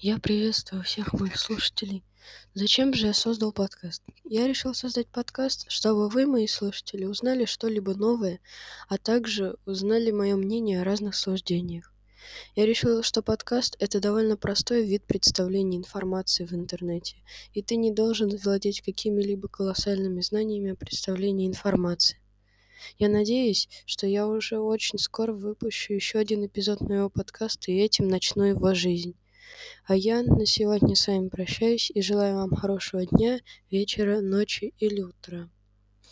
Я приветствую всех моих слушателей. Зачем же я создал подкаст? Я решил создать подкаст, чтобы вы, мои слушатели, узнали что-либо новое, а также узнали мое мнение о разных суждениях. Я решил, что подкаст – это довольно простой вид представления информации в интернете, и ты не должен владеть какими-либо колоссальными знаниями о представлении информации. Я надеюсь, что я уже очень скоро выпущу еще один эпизод моего подкаста, и этим начну его жизнь. А я на сегодня с вами прощаюсь и желаю вам хорошего дня, вечера, ночи или утра.